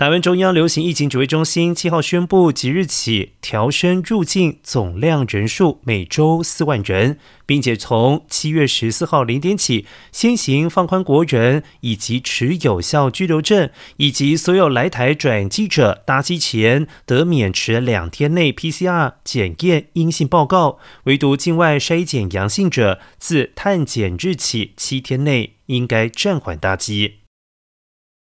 台湾中央流行疫情指挥中心七号宣布即日起调升入境总量人数每周四万人。并且从七月十四号零点起先行放宽国人以及持有效居留证以及所有来台转机者搭机前得免持两天内 pcr 检验阴性报告唯独境外筛检阳性者自探检日起七天内应该暂缓搭机。